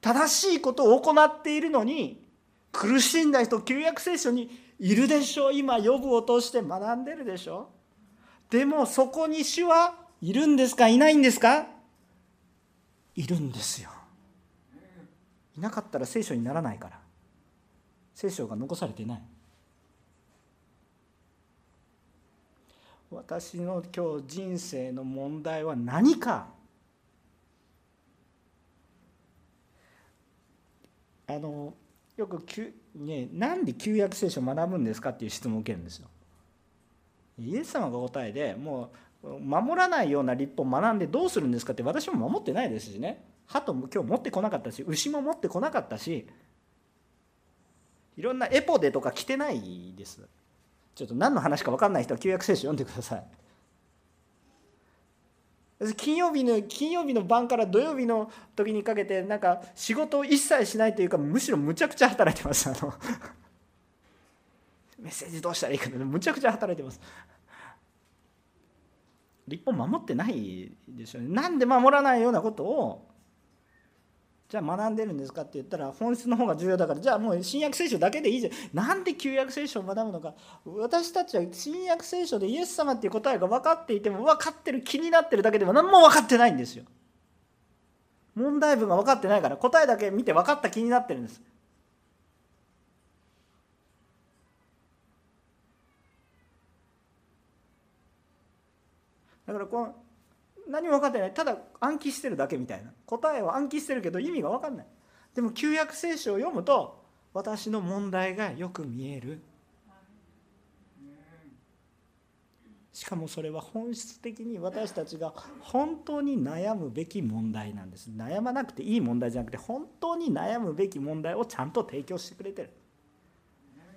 正しいことを行っているのに苦しんだ人旧約聖書にいるでしょう。今予部を通して学んでるでしょう。でもそこに主はいるんですか？いないんですか？いるんですよ。いなかったら聖書にならないから。聖書が残されていない。私の今日人生の問題は何か。あのよくね、なんで旧約聖書を学ぶんですかっていう質問を受けるんですよ。イエス様が答えでもう守らないような立法を学んでどうするんですかって私も守ってないですしね。鳩も今日持ってこなかったし牛も持ってこなかったしいろんなエポデとか着てないです。ちょっと何の話か分かんない人は旧約聖書読んでください。金曜日の金曜日の晩から土曜日の時にかけてなんか仕事を一切しないというかむしろむちゃくちゃ働いてます。あのメッセージどうしたらいいかむちゃくちゃ働いてます。立法守ってないですよね。なんで守らないようなことをじゃあ学んでるんですかって言ったら本質の方が重要だからじゃあもう新約聖書だけでいいじゃん。なんで旧約聖書を学ぶのか。私たちは新約聖書でイエス様っていう答えが分かっていても分かってる気になってるだけでは何も分かってないんですよ。問題文が分かってないから答えだけ見て分かった気になってるんです。だからこの何も分かってない。ただ暗記してるだけみたいな。答えは暗記してるけど意味が分かんない。でも旧約聖書を読むと私の問題がよく見える。しかもそれは本質的に私たちが本当に悩むべき問題なんです。悩まなくていい問題じゃなくて本当に悩むべき問題をちゃんと提供してくれてる。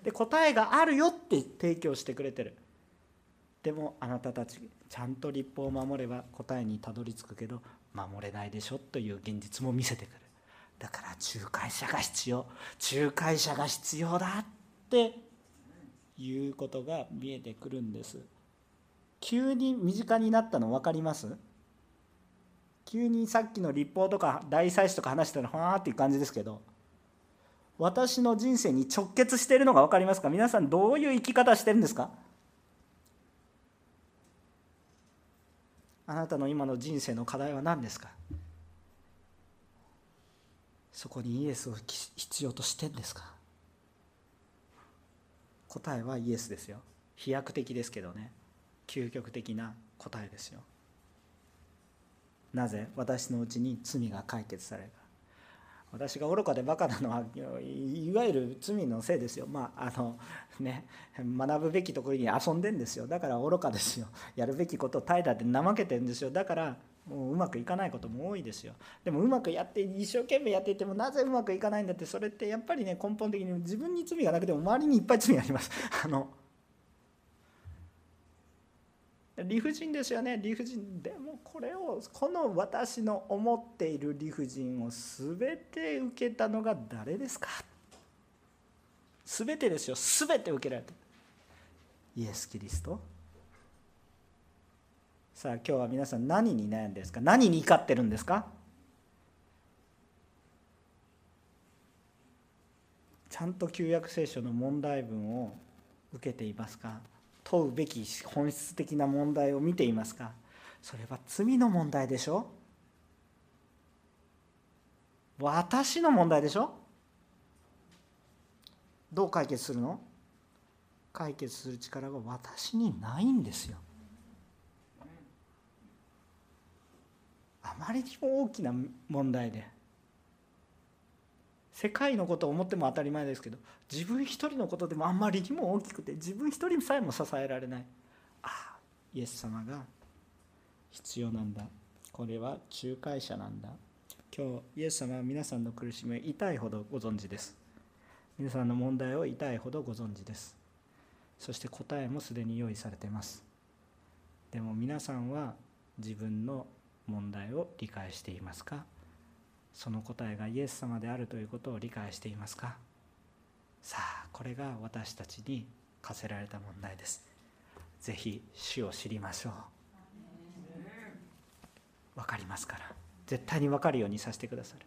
で答えがあるよって提供してくれてる。でもあなたたちちゃんと立法を守れば答えにたどり着くけど守れないでしょという現実も見せてくる。だから仲介者が必要。仲介者が必要だっていうことが見えてくるんです。急に身近になったの分かります？急にさっきの立法とか大祭司とか話したらはあっていう感じですけど私の人生に直結してるのが分かりますか？皆さんどういう生き方してるんですか？あなたの今の人生の課題は何ですか？そこにイエスを必要としてんですか？答えはイエスですよ。飛躍的ですけどね。究極的な答えですよ。なぜ？私のうちに罪が解決される。私が愚かでバカなのはいわゆる罪のせいですよ。まああのね学ぶべきところに遊んでんですよ。だから愚かですよ。やるべきことを怠惰で怠けてるんですよ。だからもううまくいかないことも多いですよ。でもうまくやって一生懸命やっていてもなぜうまくいかないんだってそれってやっぱりね根本的に自分に罪がなくても周りにいっぱい罪があります。あの理不尽ですよね。理不尽。でもこれをこの私の思っている理不尽を全て受けたのが誰ですか？全てですよ。全て受けられたイエス・キリスト。さあ今日は皆さん何に悩んでるんですか？何に怒ってるんですか？ちゃんと旧約聖書の問題文を受けていますか？問うべき本質的な問題を見ていますか？それは罪の問題でしょ？私の問題でしょ？どう解決するの？解決する力が私にないんですよ。あまりにも大きな問題で。世界のことを思っても当たり前ですけど自分一人のことでもあんまりにも大きくて自分一人さえも支えられない。ああイエス様が必要なんだ。これは仲介者なんだ。今日イエス様は皆さんの苦しみを痛いほどご存知です。皆さんの問題を痛いほどご存知です。そして答えもすでに用意されています。でも皆さんは自分の問題を理解していますか？その答えがイエス様であるということを理解していますか？さあこれが私たちに課せられた問題です。ぜひ主を知りましょう。分かりますから。絶対に分かるようにさせてくださる。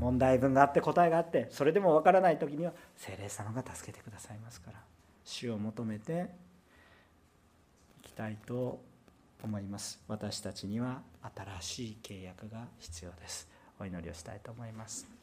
問題文があって答えがあってそれでも分からない時には精霊様が助けてくださいますから。主を求めていきたいと思います。私たちには新しい契約が必要です。お祈りをしたいと思います。